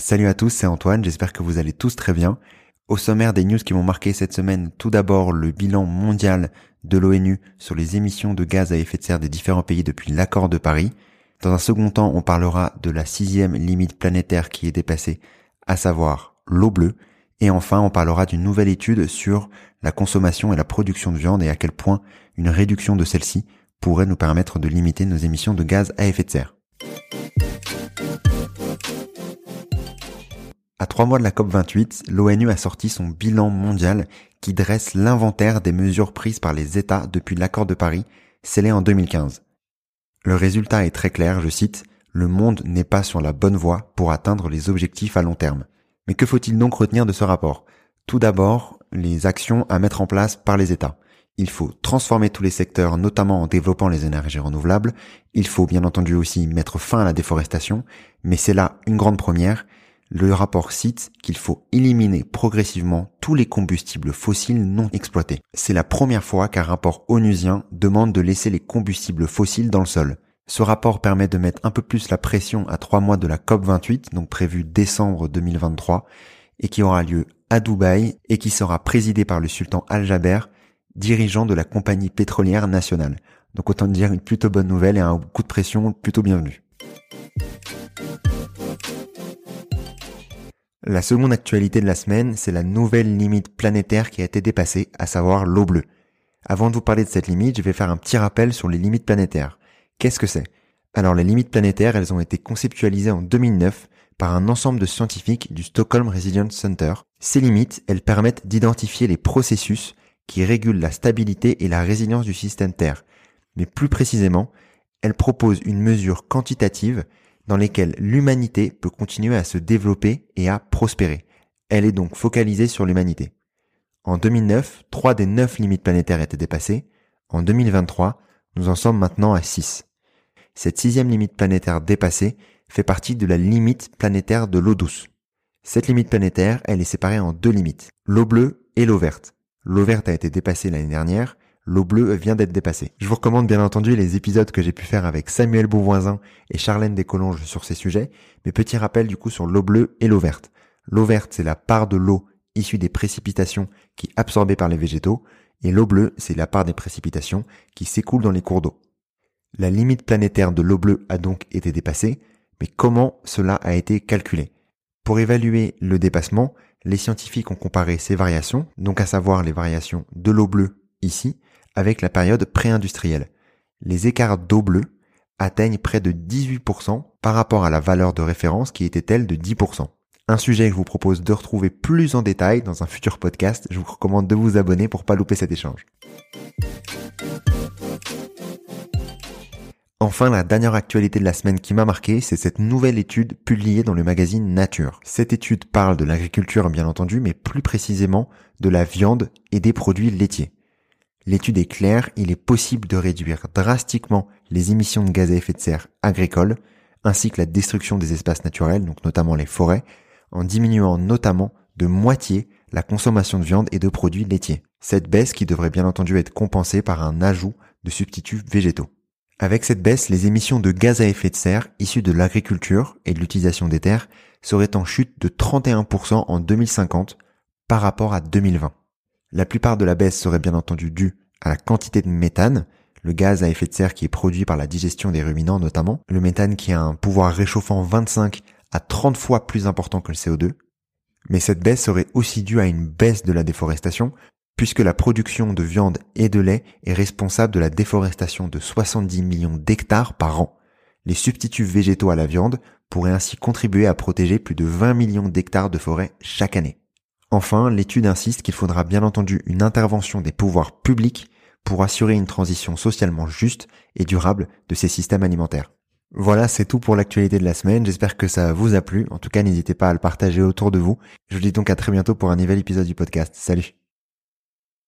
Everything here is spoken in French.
Salut à tous, c'est Antoine, j'espère que vous allez tous très bien. Au sommaire des news qui m'ont marqué cette semaine, tout d'abord le bilan mondial de l'ONU sur les émissions de gaz à effet de serre des différents pays depuis l'accord de Paris. Dans un second temps, on parlera de la sixième limite planétaire qui est dépassée, à savoir l'eau bleue. Et enfin, on parlera d'une nouvelle étude sur la consommation et la production de viande et à quel point une réduction de celle-ci pourrait nous permettre de limiter nos émissions de gaz à effet de serre. À trois mois de la COP28, l'ONU a sorti son bilan mondial qui dresse l'inventaire des mesures prises par les États depuis l'accord de Paris, scellé en 2015. Le résultat est très clair, je cite, Le monde n'est pas sur la bonne voie pour atteindre les objectifs à long terme. Mais que faut-il donc retenir de ce rapport? Tout d'abord, les actions à mettre en place par les États. Il faut transformer tous les secteurs, notamment en développant les énergies renouvelables. Il faut bien entendu aussi mettre fin à la déforestation, mais c'est là une grande première le rapport cite qu'il faut éliminer progressivement tous les combustibles fossiles non exploités. C'est la première fois qu'un rapport onusien demande de laisser les combustibles fossiles dans le sol. Ce rapport permet de mettre un peu plus la pression à trois mois de la COP28, donc prévu décembre 2023, et qui aura lieu à Dubaï et qui sera présidé par le sultan Al-Jaber, dirigeant de la compagnie pétrolière nationale. Donc autant dire une plutôt bonne nouvelle et un coup de pression plutôt bienvenu. La seconde actualité de la semaine, c'est la nouvelle limite planétaire qui a été dépassée, à savoir l'eau bleue. Avant de vous parler de cette limite, je vais faire un petit rappel sur les limites planétaires. Qu'est-ce que c'est? Alors les limites planétaires, elles ont été conceptualisées en 2009 par un ensemble de scientifiques du Stockholm Resilience Center. Ces limites, elles permettent d'identifier les processus qui régulent la stabilité et la résilience du système Terre. Mais plus précisément, elles proposent une mesure quantitative dans lesquelles l'humanité peut continuer à se développer et à prospérer. Elle est donc focalisée sur l'humanité. En 2009, trois des neuf limites planétaires étaient dépassées. En 2023, nous en sommes maintenant à 6. Cette sixième limite planétaire dépassée fait partie de la limite planétaire de l'eau douce. Cette limite planétaire, elle est séparée en deux limites, l'eau bleue et l'eau verte. L'eau verte a été dépassée l'année dernière, l'eau bleue vient d'être dépassée. Je vous recommande bien entendu les épisodes que j'ai pu faire avec Samuel Beauvoisin et Charlène Descolonges sur ces sujets, mais petit rappel du coup sur l'eau bleue et l'eau verte. L'eau verte, c'est la part de l'eau issue des précipitations qui est absorbée par les végétaux, et l'eau bleue, c'est la part des précipitations qui s'écoulent dans les cours d'eau. La limite planétaire de l'eau bleue a donc été dépassée, mais comment cela a été calculé? Pour évaluer le dépassement, les scientifiques ont comparé ces variations, donc à savoir les variations de l'eau bleue ici, avec la période pré-industrielle. Les écarts d'eau bleue atteignent près de 18% par rapport à la valeur de référence qui était elle de 10%. Un sujet que je vous propose de retrouver plus en détail dans un futur podcast. Je vous recommande de vous abonner pour pas louper cet échange. Enfin, la dernière actualité de la semaine qui m'a marqué, c'est cette nouvelle étude publiée dans le magazine Nature. Cette étude parle de l'agriculture bien entendu, mais plus précisément de la viande et des produits laitiers. L'étude est claire, il est possible de réduire drastiquement les émissions de gaz à effet de serre agricoles, ainsi que la destruction des espaces naturels, donc notamment les forêts, en diminuant notamment de moitié la consommation de viande et de produits laitiers. Cette baisse qui devrait bien entendu être compensée par un ajout de substituts végétaux. Avec cette baisse, les émissions de gaz à effet de serre issues de l'agriculture et de l'utilisation des terres seraient en chute de 31% en 2050 par rapport à 2020. La plupart de la baisse serait bien entendu due à la quantité de méthane, le gaz à effet de serre qui est produit par la digestion des ruminants notamment, le méthane qui a un pouvoir réchauffant 25 à 30 fois plus important que le CO2. Mais cette baisse serait aussi due à une baisse de la déforestation, puisque la production de viande et de lait est responsable de la déforestation de 70 millions d'hectares par an. Les substituts végétaux à la viande pourraient ainsi contribuer à protéger plus de 20 millions d'hectares de forêt chaque année. Enfin, l'étude insiste qu'il faudra bien entendu une intervention des pouvoirs publics pour assurer une transition socialement juste et durable de ces systèmes alimentaires. Voilà, c'est tout pour l'actualité de la semaine. J'espère que ça vous a plu. En tout cas, n'hésitez pas à le partager autour de vous. Je vous dis donc à très bientôt pour un nouvel épisode du podcast. Salut